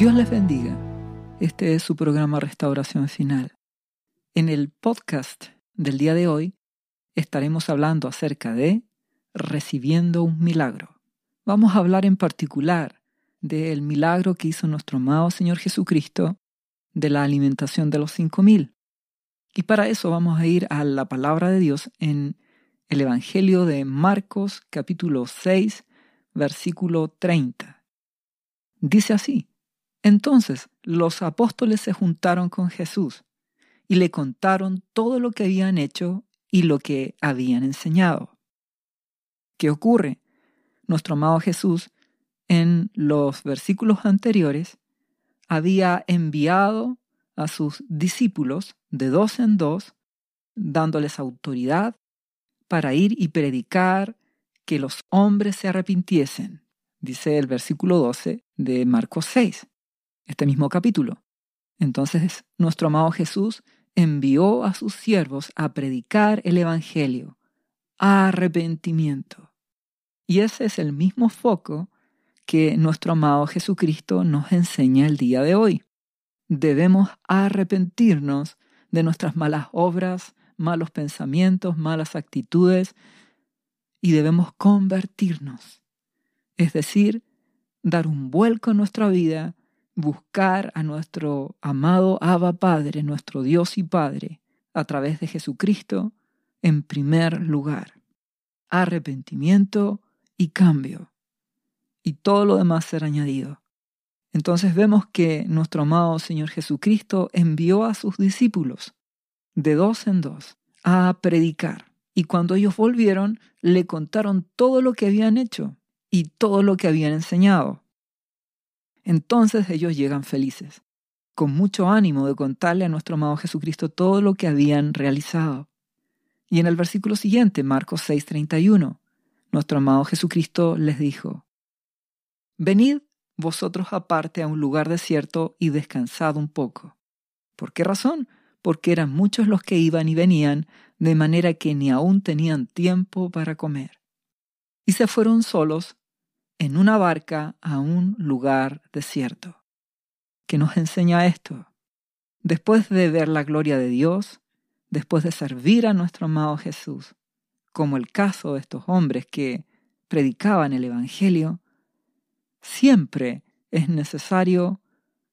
Dios les bendiga. Este es su programa Restauración Final. En el podcast del día de hoy estaremos hablando acerca de recibiendo un milagro. Vamos a hablar en particular del milagro que hizo nuestro amado Señor Jesucristo de la alimentación de los cinco mil. Y para eso vamos a ir a la palabra de Dios en el Evangelio de Marcos capítulo 6 versículo 30. Dice así, entonces los apóstoles se juntaron con Jesús y le contaron todo lo que habían hecho y lo que habían enseñado. ¿Qué ocurre? Nuestro amado Jesús en los versículos anteriores había enviado a sus discípulos de dos en dos, dándoles autoridad para ir y predicar que los hombres se arrepintiesen, dice el versículo 12 de Marcos 6, este mismo capítulo. Entonces nuestro amado Jesús envió a sus siervos a predicar el Evangelio, arrepentimiento. Y ese es el mismo foco que nuestro amado Jesucristo nos enseña el día de hoy. Debemos arrepentirnos de nuestras malas obras, malos pensamientos, malas actitudes, y debemos convertirnos. Es decir, dar un vuelco en nuestra vida, buscar a nuestro amado Abba Padre, nuestro Dios y Padre, a través de Jesucristo, en primer lugar. Arrepentimiento y cambio. Y todo lo demás será añadido. Entonces vemos que nuestro amado Señor Jesucristo envió a sus discípulos de dos en dos a predicar. Y cuando ellos volvieron, le contaron todo lo que habían hecho y todo lo que habían enseñado. Entonces ellos llegan felices, con mucho ánimo de contarle a nuestro amado Jesucristo todo lo que habían realizado. Y en el versículo siguiente, Marcos 6:31, nuestro amado Jesucristo les dijo, Venid vosotros aparte a un lugar desierto y descansad un poco. ¿Por qué razón? Porque eran muchos los que iban y venían, de manera que ni aún tenían tiempo para comer. Y se fueron solos en una barca a un lugar desierto. ¿Qué nos enseña esto? Después de ver la gloria de Dios, después de servir a nuestro amado Jesús, como el caso de estos hombres que predicaban el Evangelio, siempre es necesario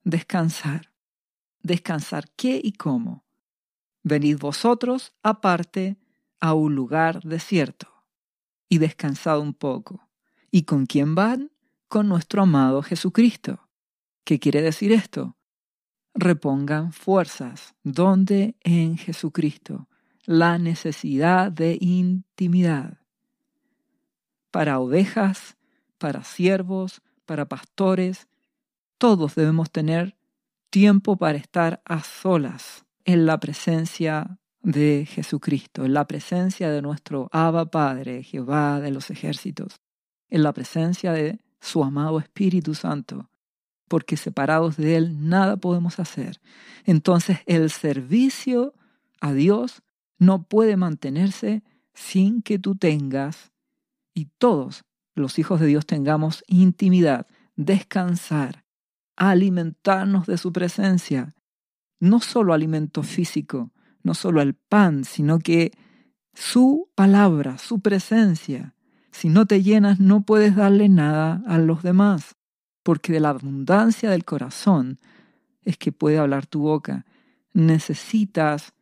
descansar. ¿Descansar qué y cómo? Venid vosotros aparte a un lugar desierto y descansad un poco. ¿Y con quién van? Con nuestro amado Jesucristo. ¿Qué quiere decir esto? Repongan fuerzas. ¿Dónde? En Jesucristo. La necesidad de intimidad. Para ovejas, para siervos, para pastores, todos debemos tener tiempo para estar a solas en la presencia de Jesucristo, en la presencia de nuestro Abba Padre, Jehová de los ejércitos, en la presencia de su amado Espíritu Santo, porque separados de Él nada podemos hacer. Entonces el servicio a Dios no puede mantenerse sin que tú tengas y todos los hijos de Dios tengamos intimidad, descansar, alimentarnos de su presencia, no solo alimento físico, no solo el pan, sino que su palabra, su presencia. Si no te llenas, no puedes darle nada a los demás, porque de la abundancia del corazón es que puede hablar tu boca. Necesitas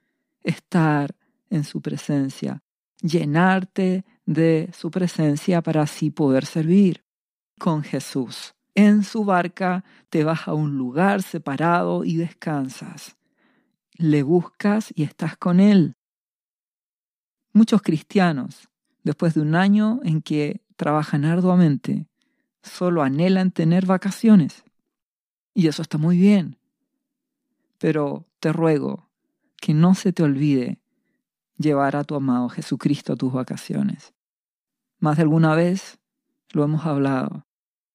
estar en su presencia, llenarte de su presencia para así poder servir con Jesús. En su barca te vas a un lugar separado y descansas. Le buscas y estás con Él. Muchos cristianos, después de un año en que trabajan arduamente, solo anhelan tener vacaciones. Y eso está muy bien. Pero te ruego que no se te olvide llevar a tu amado Jesucristo a tus vacaciones. Más de alguna vez lo hemos hablado.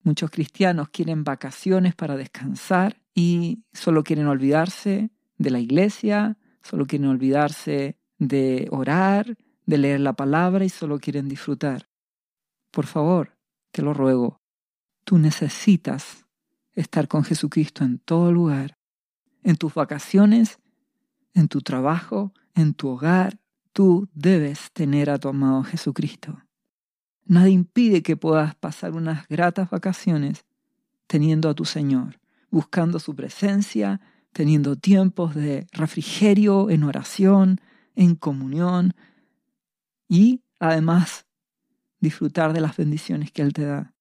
Muchos cristianos quieren vacaciones para descansar y solo quieren olvidarse de la iglesia, solo quieren olvidarse de orar, de leer la palabra y solo quieren disfrutar. Por favor, te lo ruego, tú necesitas estar con Jesucristo en todo lugar, en tus vacaciones, en tu trabajo, en tu hogar, tú debes tener a tu amado Jesucristo. Nadie impide que puedas pasar unas gratas vacaciones teniendo a tu Señor, buscando su presencia, teniendo tiempos de refrigerio en oración, en comunión y además disfrutar de las bendiciones que Él te da.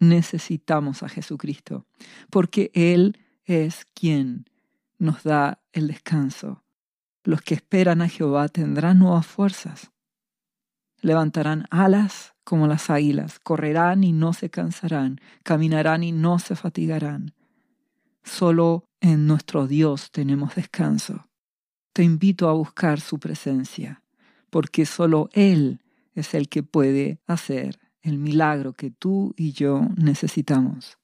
Necesitamos a Jesucristo porque Él es quien nos da el descanso. Los que esperan a Jehová tendrán nuevas fuerzas. Levantarán alas como las águilas, correrán y no se cansarán, caminarán y no se fatigarán. Solo en nuestro Dios tenemos descanso. Te invito a buscar su presencia, porque solo Él es el que puede hacer el milagro que tú y yo necesitamos.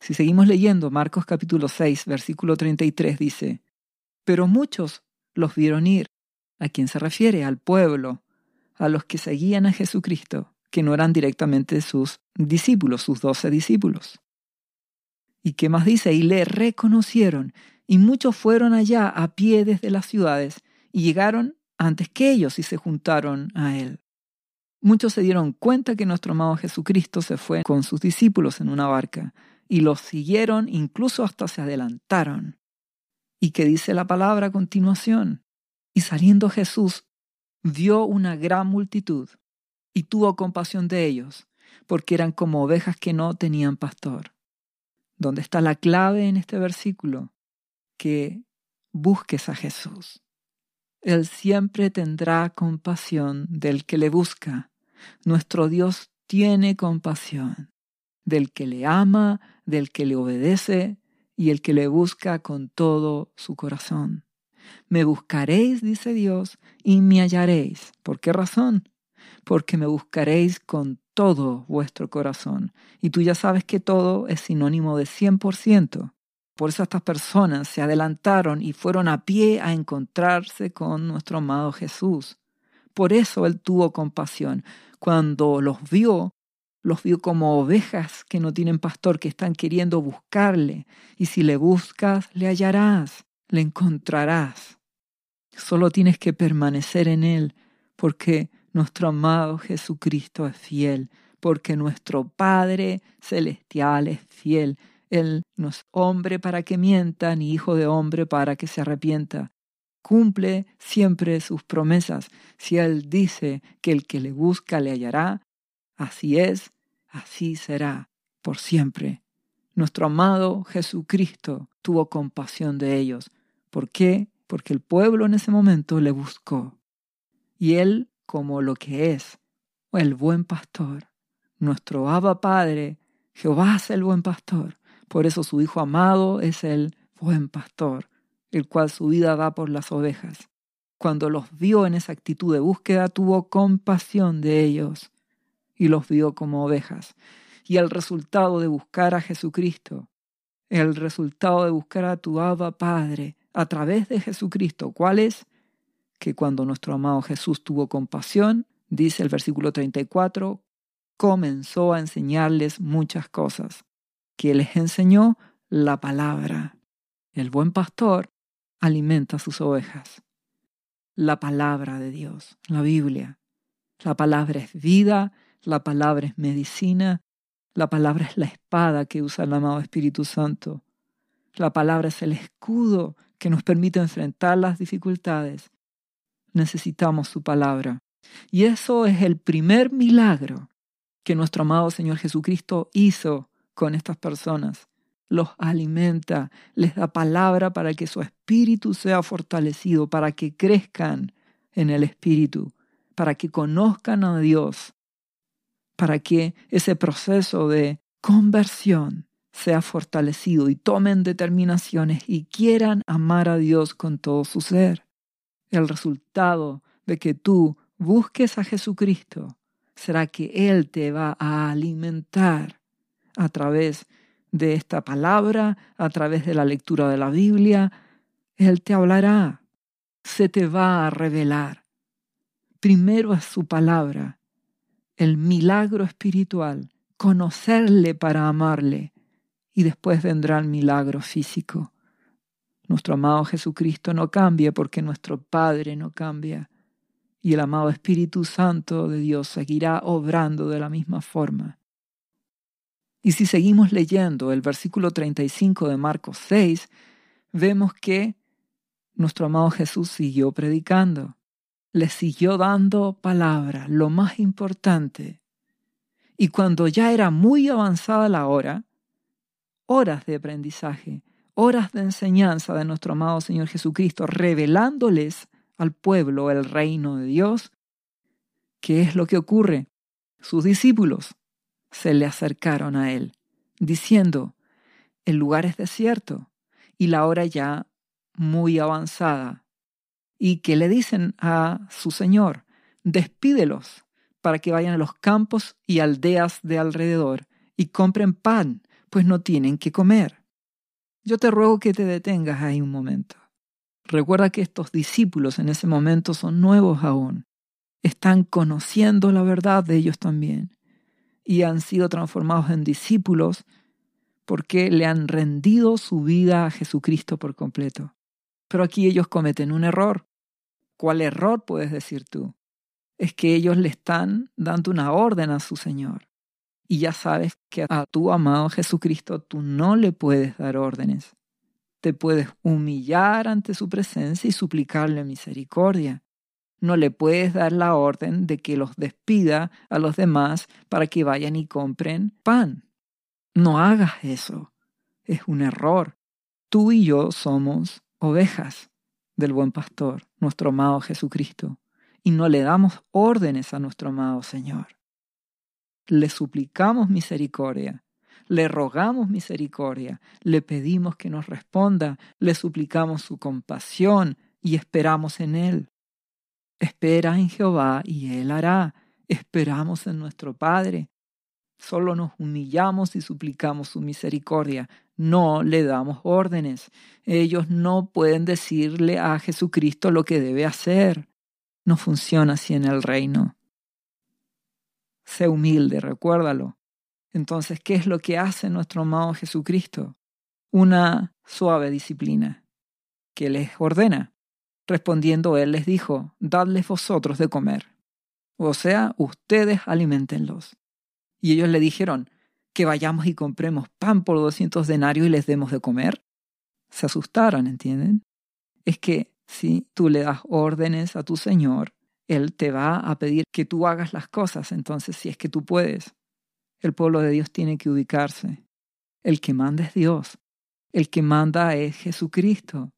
Si seguimos leyendo Marcos capítulo 6, versículo 33 dice, Pero muchos los vieron ir, a quien se refiere al pueblo, a los que seguían a Jesucristo, que no eran directamente sus discípulos, sus doce discípulos. ¿Y qué más dice? Y le reconocieron, y muchos fueron allá a pie desde las ciudades, y llegaron antes que ellos y se juntaron a él. Muchos se dieron cuenta que nuestro amado Jesucristo se fue con sus discípulos en una barca, y los siguieron, incluso hasta se adelantaron. ¿Y qué dice la palabra a continuación? Y saliendo Jesús vio una gran multitud y tuvo compasión de ellos, porque eran como ovejas que no tenían pastor. ¿Dónde está la clave en este versículo? Que busques a Jesús. Él siempre tendrá compasión del que le busca. Nuestro Dios tiene compasión del que le ama, del que le obedece y el que le busca con todo su corazón. Me buscaréis, dice Dios, y me hallaréis. ¿Por qué razón? Porque me buscaréis con todo vuestro corazón. Y tú ya sabes que todo es sinónimo de 100%. Por eso estas personas se adelantaron y fueron a pie a encontrarse con nuestro amado Jesús. Por eso Él tuvo compasión. Cuando los vio, los vio como ovejas que no tienen pastor, que están queriendo buscarle. Y si le buscas, le hallarás le encontrarás. Solo tienes que permanecer en Él, porque nuestro amado Jesucristo es fiel, porque nuestro Padre Celestial es fiel. Él no es hombre para que mienta, ni hijo de hombre para que se arrepienta. Cumple siempre sus promesas. Si Él dice que el que le busca le hallará, así es, así será, por siempre. Nuestro amado Jesucristo tuvo compasión de ellos ¿Por qué? Porque el pueblo en ese momento le buscó. Y él, como lo que es, el buen pastor, nuestro Abba Padre, Jehová es el buen pastor. Por eso su Hijo amado es el buen pastor, el cual su vida da por las ovejas. Cuando los vio en esa actitud de búsqueda, tuvo compasión de ellos y los vio como ovejas. Y el resultado de buscar a Jesucristo, el resultado de buscar a tu Abba Padre, a través de Jesucristo. ¿Cuál es? Que cuando nuestro amado Jesús tuvo compasión, dice el versículo 34, comenzó a enseñarles muchas cosas, que les enseñó la palabra. El buen pastor alimenta sus ovejas. La palabra de Dios, la Biblia. La palabra es vida, la palabra es medicina, la palabra es la espada que usa el amado Espíritu Santo. La palabra es el escudo que nos permite enfrentar las dificultades. Necesitamos su palabra. Y eso es el primer milagro que nuestro amado Señor Jesucristo hizo con estas personas. Los alimenta, les da palabra para que su espíritu sea fortalecido, para que crezcan en el espíritu, para que conozcan a Dios, para que ese proceso de conversión sea fortalecido y tomen determinaciones y quieran amar a Dios con todo su ser. El resultado de que tú busques a Jesucristo será que Él te va a alimentar a través de esta palabra, a través de la lectura de la Biblia. Él te hablará, se te va a revelar. Primero es su palabra, el milagro espiritual, conocerle para amarle y después vendrá el milagro físico. Nuestro amado Jesucristo no cambia porque nuestro Padre no cambia y el amado Espíritu Santo de Dios seguirá obrando de la misma forma. Y si seguimos leyendo el versículo 35 de Marcos 6, vemos que nuestro amado Jesús siguió predicando, le siguió dando palabra, lo más importante. Y cuando ya era muy avanzada la hora, horas de aprendizaje, horas de enseñanza de nuestro amado Señor Jesucristo, revelándoles al pueblo el reino de Dios, ¿qué es lo que ocurre? Sus discípulos se le acercaron a él, diciendo, el lugar es desierto y la hora ya muy avanzada. Y que le dicen a su Señor, despídelos para que vayan a los campos y aldeas de alrededor y compren pan, pues no tienen que comer. Yo te ruego que te detengas ahí un momento. Recuerda que estos discípulos en ese momento son nuevos aún. Están conociendo la verdad de ellos también. Y han sido transformados en discípulos porque le han rendido su vida a Jesucristo por completo. Pero aquí ellos cometen un error. ¿Cuál error puedes decir tú? Es que ellos le están dando una orden a su Señor. Y ya sabes que a tu amado Jesucristo tú no le puedes dar órdenes te puedes humillar ante su presencia y suplicarle misericordia. No le puedes dar la orden de que los despida a los demás para que vayan y compren pan. No hagas eso. Es un error. Tú y yo somos ovejas del buen pastor, nuestro amado Jesucristo, y no le damos órdenes a nuestro amado Señor. Le suplicamos misericordia le rogamos misericordia, le pedimos que nos responda, le suplicamos su compasión y esperamos en Él. Espera en Jehová y Él hará. Esperamos en nuestro Padre. Solo nos humillamos y suplicamos su misericordia. No le damos órdenes. Ellos no pueden decirle a Jesucristo lo que debe hacer. No funciona así en el reino. Sé humilde, recuérdalo. Entonces, ¿qué es lo que hace nuestro amado Jesucristo? Una suave disciplina que les ordena. Respondiendo él les dijo, dadles vosotros de comer. O sea, ustedes alimentenlos. Y ellos le dijeron, que vayamos y compremos pan por doscientos denarios y les demos de comer. Se asustaron, ¿entienden? Es que si tú le das órdenes a tu Señor, Él te va a pedir que tú hagas las cosas, entonces si es que tú puedes. El pueblo de Dios tiene que ubicarse. El que manda es Dios. El que manda es Jesucristo.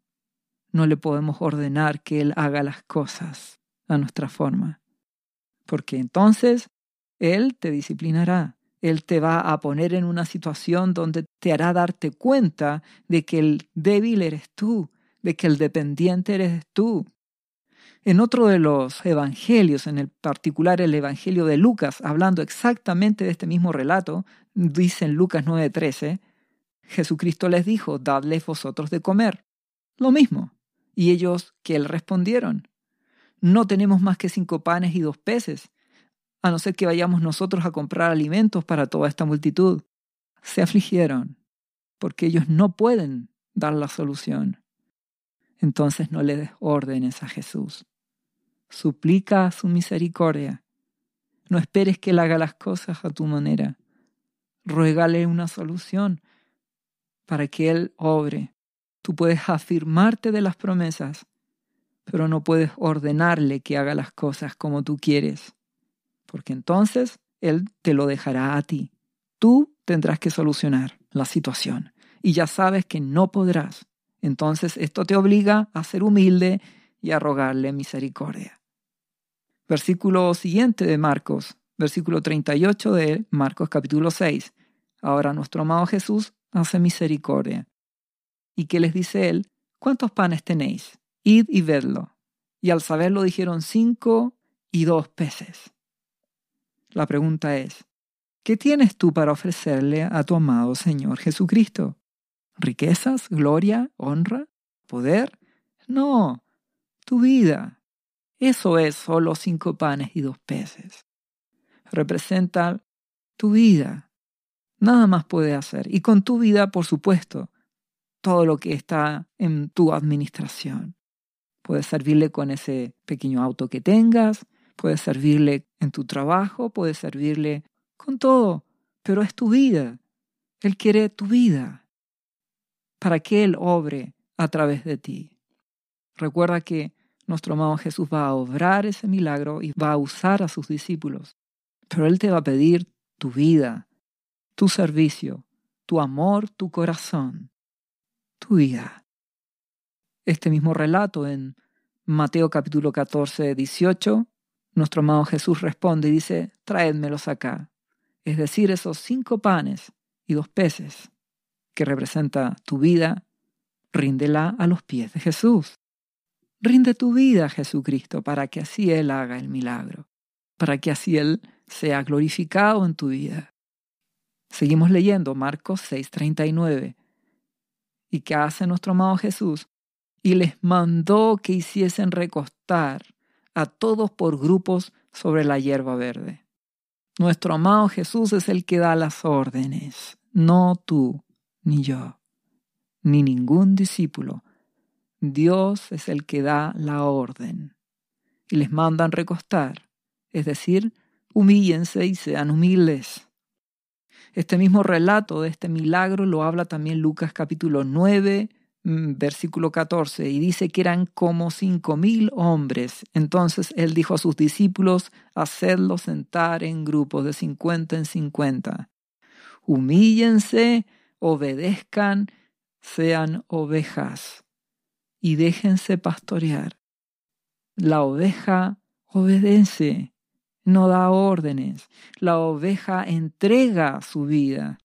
No le podemos ordenar que Él haga las cosas a nuestra forma. Porque entonces Él te disciplinará. Él te va a poner en una situación donde te hará darte cuenta de que el débil eres tú, de que el dependiente eres tú, en otro de los evangelios, en el particular el evangelio de Lucas, hablando exactamente de este mismo relato, dice en Lucas 9:13, Jesucristo les dijo, dadles vosotros de comer. Lo mismo. Y ellos, que él respondieron, no tenemos más que cinco panes y dos peces, a no ser que vayamos nosotros a comprar alimentos para toda esta multitud. Se afligieron, porque ellos no pueden dar la solución. Entonces no le des órdenes a Jesús suplica su misericordia. No esperes que Él haga las cosas a tu manera. Ruégale una solución para que Él obre. Tú puedes afirmarte de las promesas, pero no puedes ordenarle que haga las cosas como tú quieres, porque entonces Él te lo dejará a ti. Tú tendrás que solucionar la situación y ya sabes que no podrás. Entonces esto te obliga a ser humilde y a rogarle misericordia. Versículo siguiente de Marcos, versículo 38 de Marcos capítulo 6. Ahora nuestro amado Jesús hace misericordia. ¿Y qué les dice él? ¿Cuántos panes tenéis? Id y vedlo. Y al saberlo dijeron cinco y dos peces. La pregunta es, ¿qué tienes tú para ofrecerle a tu amado Señor Jesucristo? ¿Riquezas, gloria, honra, poder? No, tu vida, eso es solo cinco panes y dos peces. Representa tu vida. Nada más puede hacer. Y con tu vida, por supuesto, todo lo que está en tu administración. Puedes servirle con ese pequeño auto que tengas, puedes servirle en tu trabajo, puedes servirle con todo, pero es tu vida. Él quiere tu vida para que Él obre a través de ti. Recuerda que nuestro amado Jesús va a obrar ese milagro y va a usar a sus discípulos, pero Él te va a pedir tu vida, tu servicio, tu amor, tu corazón, tu vida. Este mismo relato en Mateo capítulo 14, 18, nuestro amado Jesús responde y dice, traédmelos acá. Es decir, esos cinco panes y dos peces que representa tu vida, ríndela a los pies de Jesús. Rinde tu vida a Jesucristo para que así Él haga el milagro, para que así Él sea glorificado en tu vida. Seguimos leyendo Marcos 6:39. ¿Y qué hace nuestro amado Jesús? Y les mandó que hiciesen recostar a todos por grupos sobre la hierba verde. Nuestro amado Jesús es el que da las órdenes, no tú ni yo, ni ningún discípulo. Dios es el que da la orden. Y les mandan recostar, es decir, humíllense y sean humildes. Este mismo relato de este milagro lo habla también Lucas capítulo 9, mm, versículo 14, y dice que eran como cinco mil hombres. Entonces él dijo a sus discípulos, hacedlos sentar en grupos de cincuenta en cincuenta. Humíllense, obedezcan, sean ovejas y déjense pastorear. La oveja obedece no da órdenes. La oveja entrega su vida.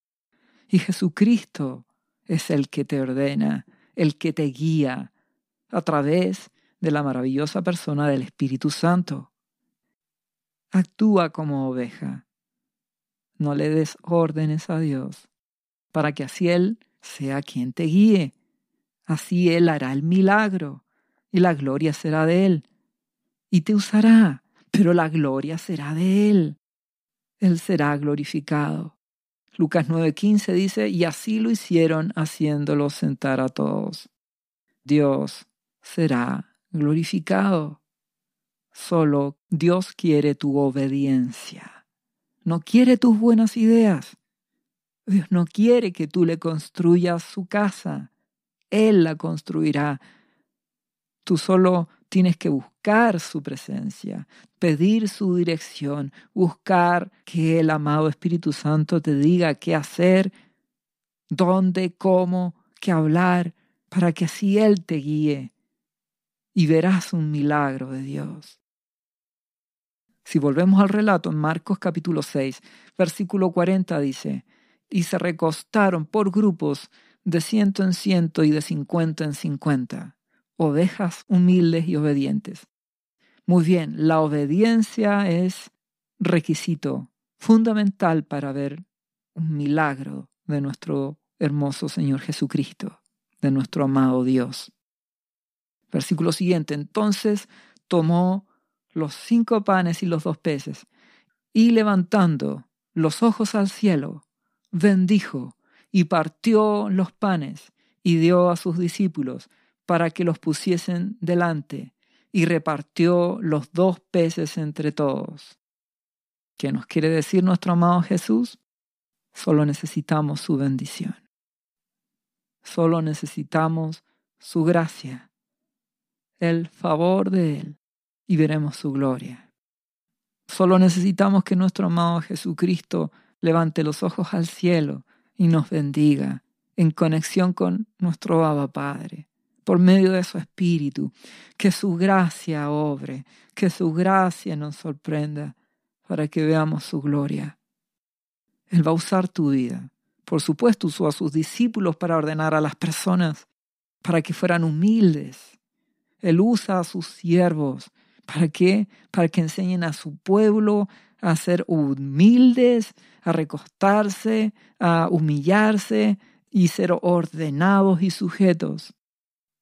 Y Jesucristo es el que te ordena, el que te guía a través de la maravillosa persona del Espíritu Santo. Actúa como oveja. No le des órdenes a Dios, para que así Él sea quien te guíe. Así Él hará el milagro, y la gloria será de Él, y te usará pero la gloria será de Él. Él será glorificado. Lucas 9:15 dice, y así lo hicieron haciéndolo sentar a todos. Dios será glorificado. Solo Dios quiere tu obediencia. No quiere tus buenas ideas. Dios no quiere que tú le construyas su casa. Él la construirá. Tú solo tienes que buscar su presencia, pedir su dirección, buscar que el amado Espíritu Santo te diga qué hacer, dónde, cómo, qué hablar, para que así Él te guíe y verás un milagro de Dios. Si volvemos al relato en Marcos capítulo 6, versículo 40 dice, y se recostaron por grupos de ciento en ciento y de cincuenta en cincuenta ovejas humildes y obedientes. Muy bien, la obediencia es requisito fundamental para ver un milagro de nuestro hermoso Señor Jesucristo, de nuestro amado Dios. Versículo siguiente, entonces tomó los cinco panes y los dos peces, y levantando los ojos al cielo, bendijo y partió los panes y dio a sus discípulos para que los pusiesen delante, y repartió los dos peces entre todos. ¿Qué nos quiere decir nuestro amado Jesús? Solo necesitamos su bendición. Solo necesitamos su gracia, el favor de Él, y veremos su gloria. Solo necesitamos que nuestro amado Jesucristo levante los ojos al cielo y nos bendiga en conexión con nuestro Abba Padre por medio de su Espíritu, que su gracia obre, que su gracia nos sorprenda para que veamos su gloria. Él va a usar tu vida. Por supuesto, usó a sus discípulos para ordenar a las personas, para que fueran humildes. Él usa a sus siervos. ¿Para qué? Para que enseñen a su pueblo a ser humildes, a recostarse, a humillarse y ser ordenados y sujetos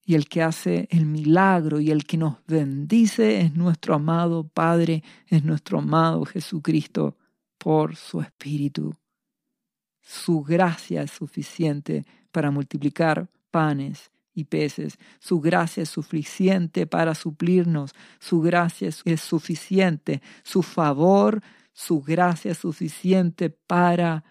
y el que hace el milagro y el que nos bendice es nuestro amado Padre, es nuestro amado Jesucristo por su Espíritu. Su gracia es suficiente para multiplicar panes y peces. Su gracia es suficiente para suplirnos. Su gracia es suficiente. Su favor, su gracia es suficiente para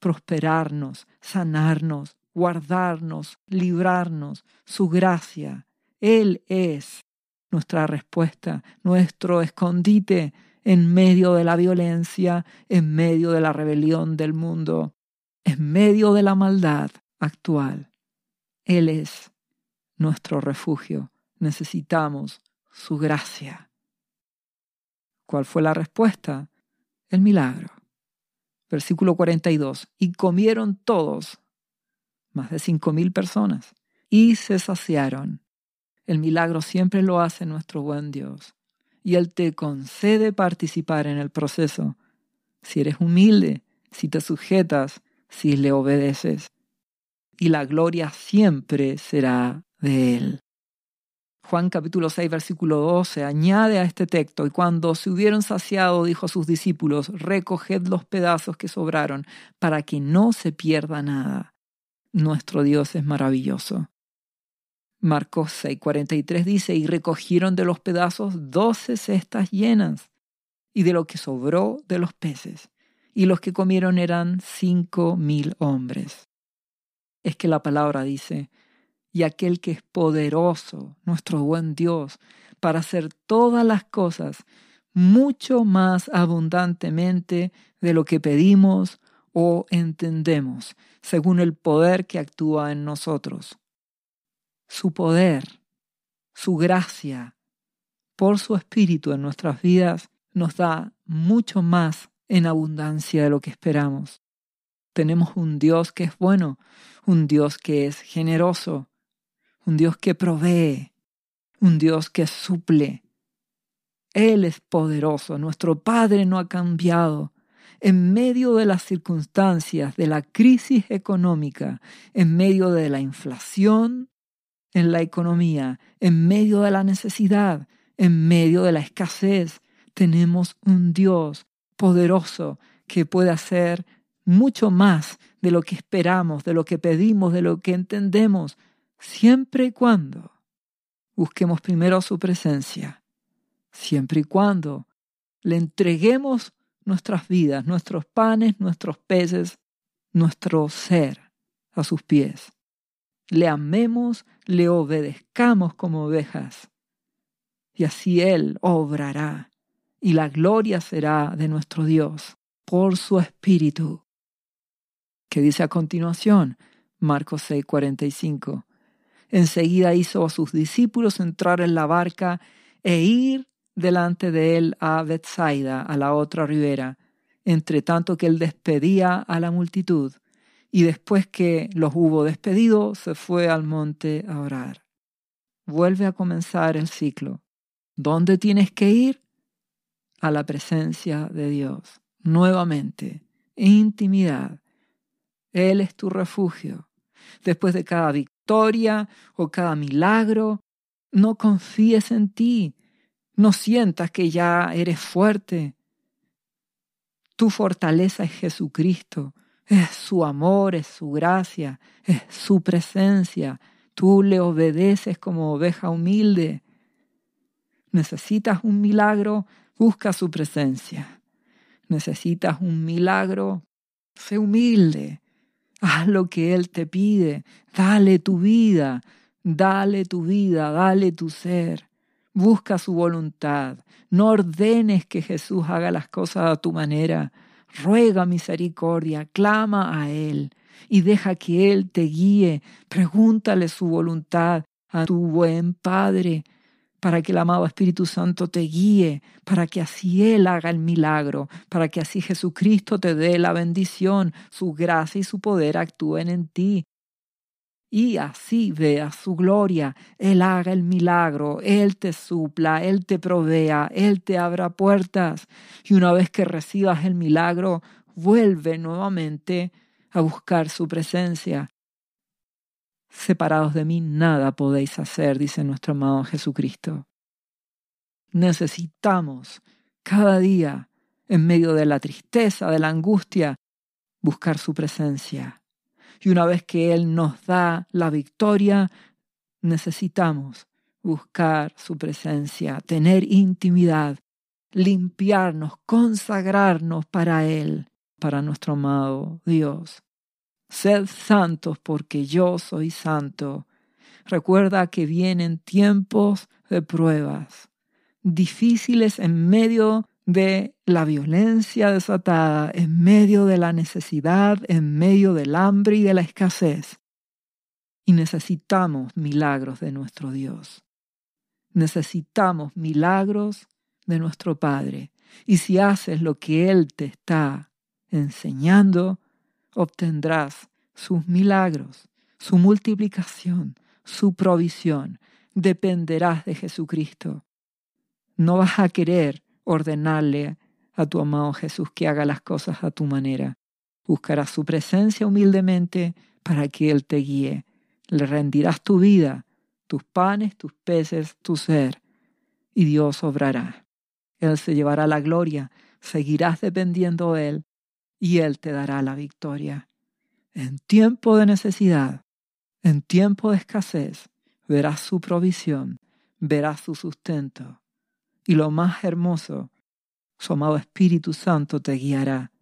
prosperarnos, sanarnos, guardarnos, librarnos. Su gracia. Él es nuestra respuesta, nuestro escondite en medio de la violencia, en medio de la rebelión del mundo, en medio de la maldad actual. Él es nuestro refugio. Necesitamos su gracia. ¿Cuál fue la respuesta? El milagro. Versículo 42. Y comieron todos, más de cinco mil personas, y se saciaron. El milagro siempre lo hace nuestro buen Dios. Y Él te concede participar en el proceso. Si eres humilde, si te sujetas, si le obedeces. Y la gloria siempre será de Él. Juan capítulo 6 versículo 12 añade a este texto, y cuando se hubieron saciado, dijo a sus discípulos, recoged los pedazos que sobraron, para que no se pierda nada. Nuestro Dios es maravilloso. Marcos 6:43 dice, y recogieron de los pedazos doce cestas llenas, y de lo que sobró de los peces, y los que comieron eran cinco mil hombres. Es que la palabra dice, y aquel que es poderoso, nuestro buen Dios, para hacer todas las cosas mucho más abundantemente de lo que pedimos o entendemos, según el poder que actúa en nosotros su poder, su gracia, por su espíritu en nuestras vidas, nos da mucho más en abundancia de lo que esperamos. Tenemos un Dios que es bueno, un Dios que es generoso, un Dios que provee, un Dios que suple. Él es poderoso, nuestro Padre no ha cambiado. En medio de las circunstancias de la crisis económica, en medio de la inflación, en la economía, en medio de la necesidad, en medio de la escasez, tenemos un Dios poderoso que puede hacer mucho más de lo que esperamos, de lo que pedimos, de lo que entendemos, siempre y cuando busquemos primero su presencia, siempre y cuando le entreguemos nuestras vidas, nuestros panes, nuestros peces, nuestro ser a sus pies le amemos, le obedezcamos como ovejas. Y así Él obrará, y la gloria será de nuestro Dios por su Espíritu. ¿Qué dice a continuación? Marcos 6:45. Enseguida hizo a sus discípulos entrar en la barca e ir delante de él a Bethsaida, a la otra ribera, entre tanto que él despedía a la multitud y después que los hubo despedido, se fue al monte a orar. Vuelve a comenzar el ciclo. ¿Dónde tienes que ir? A la presencia de Dios. Nuevamente, intimidad. Él es tu refugio. Después de cada victoria o cada milagro, no confíes en ti. No sientas que ya eres fuerte. Tu fortaleza es Jesucristo es su amor, es su gracia, es su presencia. Tú le obedeces como oveja humilde. Necesitas un milagro, busca su presencia. Necesitas un milagro, sé humilde. Haz lo que Él te pide. Dale tu vida, dale tu vida, dale tu ser. Busca su voluntad. No ordenes que Jesús haga las cosas a tu manera ruega misericordia, clama a Él y deja que Él te guíe. Pregúntale su voluntad a tu buen Padre para que el amado Espíritu Santo te guíe, para que así Él haga el milagro, para que así Jesucristo te dé la bendición, su gracia y su poder actúen en ti y así veas su gloria. Él haga el milagro, Él te supla, Él te provea, Él te abra puertas. Y una vez que recibas el milagro, vuelve nuevamente a buscar su presencia. Separados de mí nada podéis hacer, dice nuestro amado Jesucristo. Necesitamos cada día, en medio de la tristeza, de la angustia, buscar su presencia. Y una vez que Él nos da la victoria, necesitamos buscar su presencia, tener intimidad, limpiarnos, consagrarnos para Él, para nuestro amado Dios. Sed santos porque yo soy santo. Recuerda que vienen tiempos de pruebas, difíciles en medio de la violencia desatada, en medio de la necesidad, en medio del hambre y de la escasez. Y necesitamos milagros de nuestro Dios. Necesitamos milagros de nuestro Padre. Y si haces lo que Él te está enseñando, obtendrás sus milagros, su multiplicación, su provisión. Dependerás de Jesucristo. No vas a querer ordenarle a tu amado Jesús que haga las cosas a tu manera. Buscarás su presencia humildemente para que Él te guíe. Le rendirás tu vida, tus panes, tus peces, tu ser, y Dios obrará. Él se llevará la gloria, seguirás dependiendo de Él, y Él te dará la victoria. En tiempo de necesidad, en tiempo de escasez, verás su provisión, verás su sustento y lo más hermoso, su amado Espíritu Santo te guiará,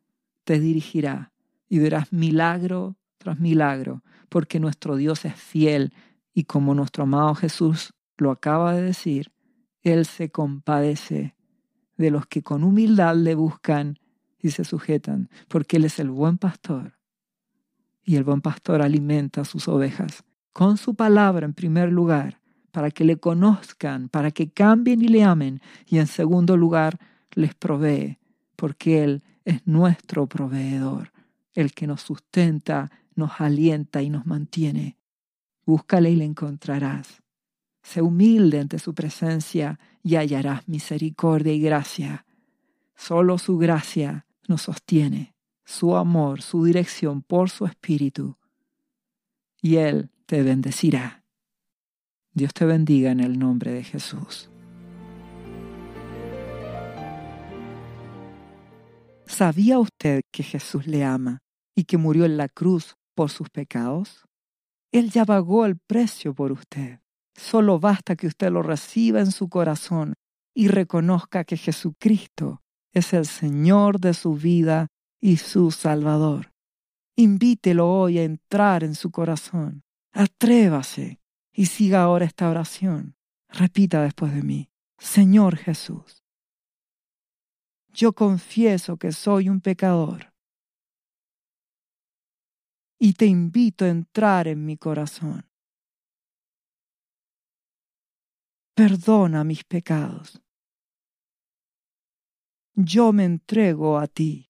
te dirigirá y verás milagro tras milagro, porque nuestro Dios es fiel y como nuestro amado Jesús lo acaba de decir, Él se compadece de los que con humildad le buscan y se sujetan, porque Él es el buen pastor. Y el buen pastor alimenta a sus ovejas con su palabra en primer lugar para que le conozcan, para que cambien y le amen. Y en segundo lugar, les provee, porque Él es nuestro proveedor, el que nos sustenta, nos alienta y nos mantiene. Búscale y le encontrarás. Sé humilde ante su presencia y hallarás misericordia y gracia. Solo su gracia nos sostiene, su amor, su dirección por su espíritu. Y Él te bendecirá. Dios te bendiga en el nombre de Jesús. ¿Sabía usted que Jesús le ama y que murió en la cruz por sus pecados? Él ya pagó el precio por usted. Solo basta que usted lo reciba en su corazón y reconozca que Jesucristo es el Señor de su vida y su Salvador. Invítelo hoy a entrar en su corazón. Atrévase y siga ahora esta oración. Repita después de mí, Señor Jesús, yo confieso que soy un pecador y te invito a entrar en mi corazón. Perdona mis pecados. Yo me entrego a ti.